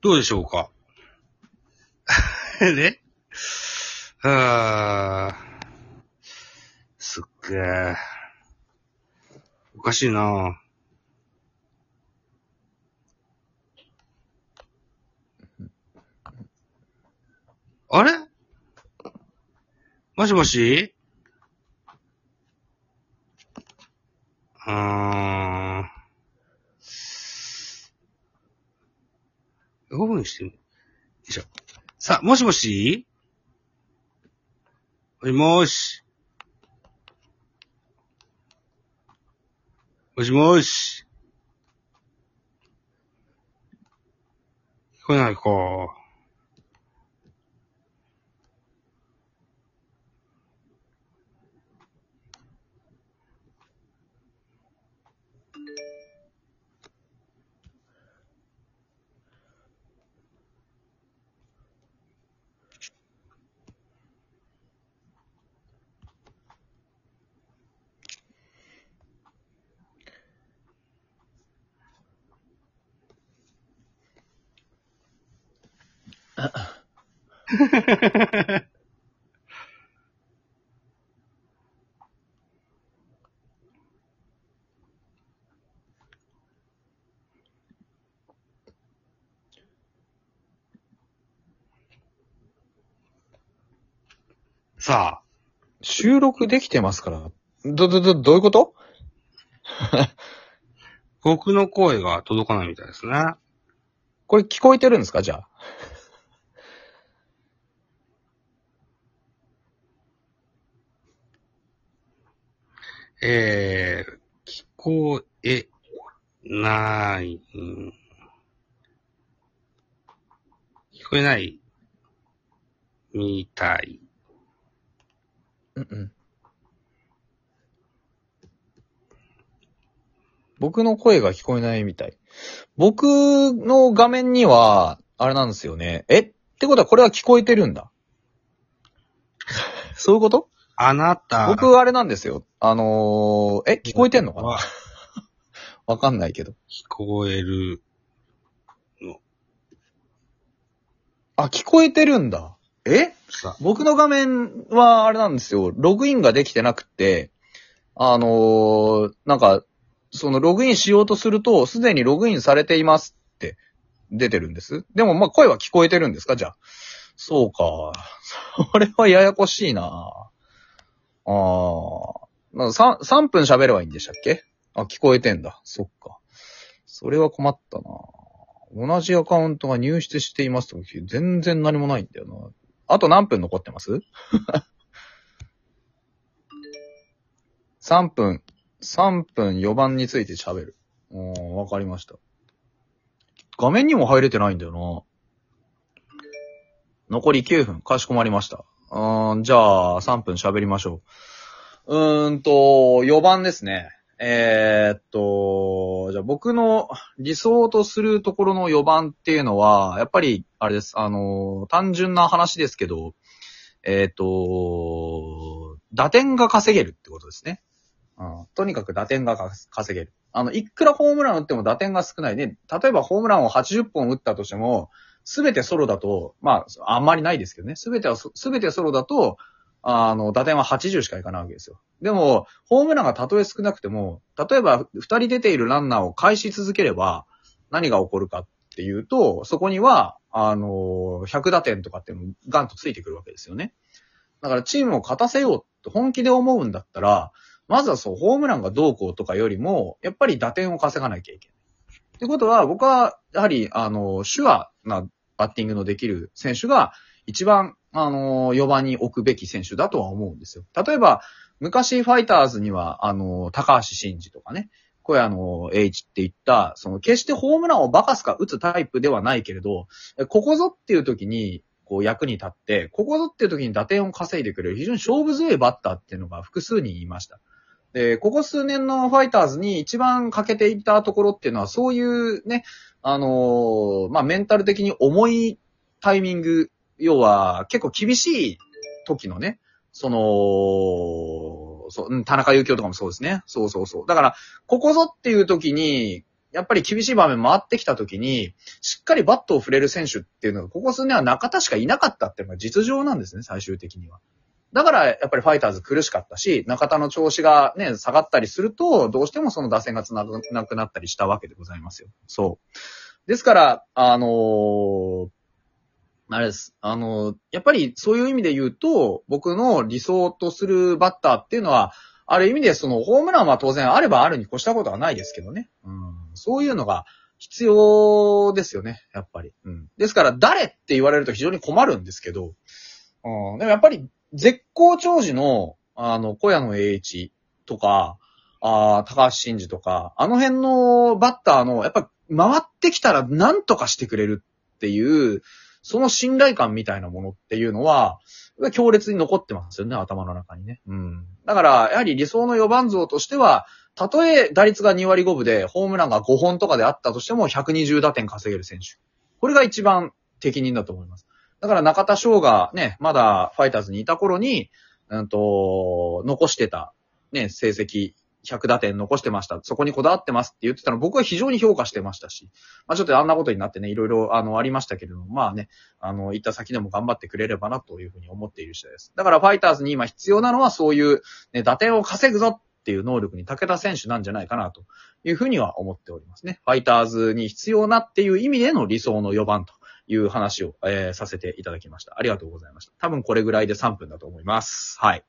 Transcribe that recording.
どうでしょうか？ね。あー、すっげー。おかしいな。あれ？もしもし？うーん。5分してる、よいしょ。さあ、もしもし？もしもし？もしもし？聞こえないか。さあ、収録できてますから。ど、ど、ど、どういうこと？僕の声が届かないみたいですね。これ聞こえてるんですか？じゃあ。えー、聞こえない、うん聞こえないみたい。うんうん。僕の声が聞こえないみたい。僕の画面には、あれなんですよね。え？ってことはこれは聞こえてるんだ。そういうこと？あなた、僕あれなんですよ。あのー、え聞こえてんのかな？は わかんないけど。聞こえる。あ、聞こえてるんだ。え？さ、僕の画面はあれなんですよ。ログインができてなくて、あのーなんか、そのログインしようとすると、すでにログインされていますって出てるんです。でも、まあ、声は聞こえてるんですか？じゃあ。そうか。それはややこしいなあー。なんか 3, 3分喋ればいいんでしたっけ？あ、聞こえてんだ。そっか。それは困ったな同じアカウントが入室していますと、全然何もないんだよな。あと何分残ってます ?3 分、3分4番について喋る。おー、わかりました。画面にも入れてないんだよな。残り9分、かしこまりました。うん、じゃあ、3分喋りましょう。うーんと、4番ですね。えー、っと、じゃあ僕の理想とするところの4番っていうのは、やっぱり、あれです。あの、単純な話ですけど、えーっと、打点が稼げるってことですね。うん、とにかく打点が稼げる。あの、いくらホームラン打っても打点が少ないね。例えばホームランを80本打ったとしても、すべてソロだと、まあ、あんまりないですけどね。すべては、すべてソロだと、あの、打点は80しかいかないわけですよ。でも、ホームランがたとえ少なくても、例えば2人出ているランナーを返し続ければ、何が起こるかっていうと、そこには、あの、100打点とかってもガンとついてくるわけですよね。だからチームを勝たせようと本気で思うんだったら、まずはそう、ホームランがどうこうとかよりも、やっぱり打点を稼がなきゃいけない。ってことは、僕は、やはり、あの、手話なバッティングのできる選手が、一番、あの、4番に置くべき選手だとは思うんですよ。例えば、昔ファイターズには、あの、高橋真司とかね、小屋の H って言った、その、決してホームランをバカスカ打つタイプではないけれど、ここぞっていう時に、こう役に立って、ここぞっていう時に打点を稼いでくれる非常に勝負強いバッターっていうのが複数人いました。で、ここ数年のファイターズに一番欠けていたところっていうのは、そういうね、あのーまあ、メンタル的に重いタイミング、要は結構厳しい時のね、その、そう田中幸雄とかもそうですね。そうそうそう。だから、ここぞっていう時に、やっぱり厳しい場面回ってきた時に、しっかりバットを触れる選手っていうのが、ここ数年は中田しかいなかったっていうのが実情なんですね、最終的には。だから、やっぱりファイターズ苦しかったし、中田の調子がね、下がったりすると、どうしてもその打線がつながなくなったりしたわけでございますよ。そう。ですから、あのーあれです。あのやっぱりそういう意味で言うと、僕の理想とするバッターっていうのは、ある意味でそのホームランは当然あればあるに越したことはないですけどね。うん。そういうのが必要ですよね、やっぱり。うん。ですから、誰って言われると非常に困るんですけど、うん。でもやっぱり、絶好調時の、あの、小屋野栄一とか、あー高橋真二とか、あの辺のバッターの、やっぱ回ってきたら何とかしてくれるっていう、その信頼感みたいなものっていうのは、強烈に残ってますよね、頭の中にね。うん。だから、やはり理想の4番像としては、たとえ打率が2割5分で、ホームランが5本とかであったとしても、120打点稼げる選手。これが一番適任だと思います。だから中田翔がね、まだファイターズにいた頃に、うんと、残してた、ね、成績、100打点残してました。そこにこだわってますって言ってたの僕は非常に評価してましたし、まあちょっとあんなことになってね、いろいろあのありましたけれども、まあね、あの、行った先でも頑張ってくれればなというふうに思っている次第です。だからファイターズに今必要なのはそういう、ね、打点を稼ぐぞっていう能力に長田選手なんじゃないかなというふうには思っておりますね。ファイターズに必要なっていう意味での理想の4番という話を、えーさせていただきました。ありがとうございました。多分これぐらいで3分だと思います。はい。